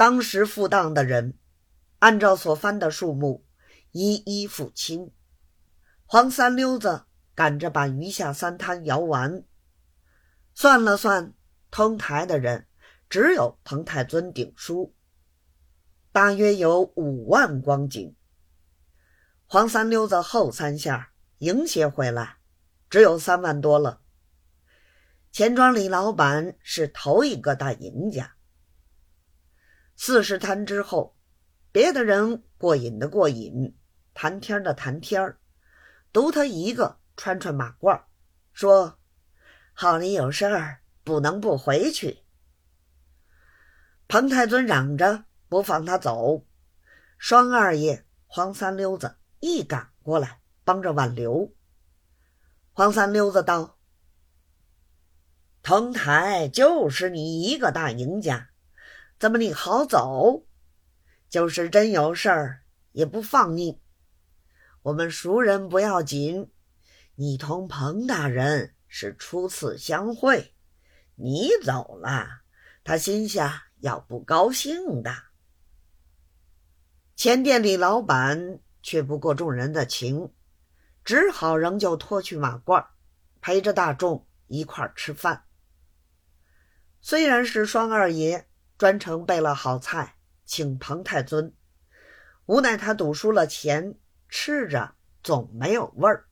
当时付当的人，按照所翻的数目，一一付清。黄三溜子赶着把余下三摊摇完，算了算，通台的人只有彭太尊顶书，大约有五万光景。黄三溜子后三下迎些回来，只有三万多了。钱庄李老板是头一个大赢家。四十摊之后，别的人过瘾的过瘾，谈天的谈天独他一个穿穿马褂，说：“好里有事儿，不能不回去。”彭太尊嚷着不放他走，双二爷黄三溜子一赶过来帮着挽留。黄三溜子道。腾台就是你一个大赢家，怎么你好走？就是真有事儿也不放你。我们熟人不要紧，你同彭大人是初次相会，你走了，他心下要不高兴的。前店里老板却不过众人的情，只好仍旧脱去马褂，陪着大众一块儿吃饭。虽然是双二爷专程备了好菜请彭太尊，无奈他赌输了钱，吃着总没有味儿。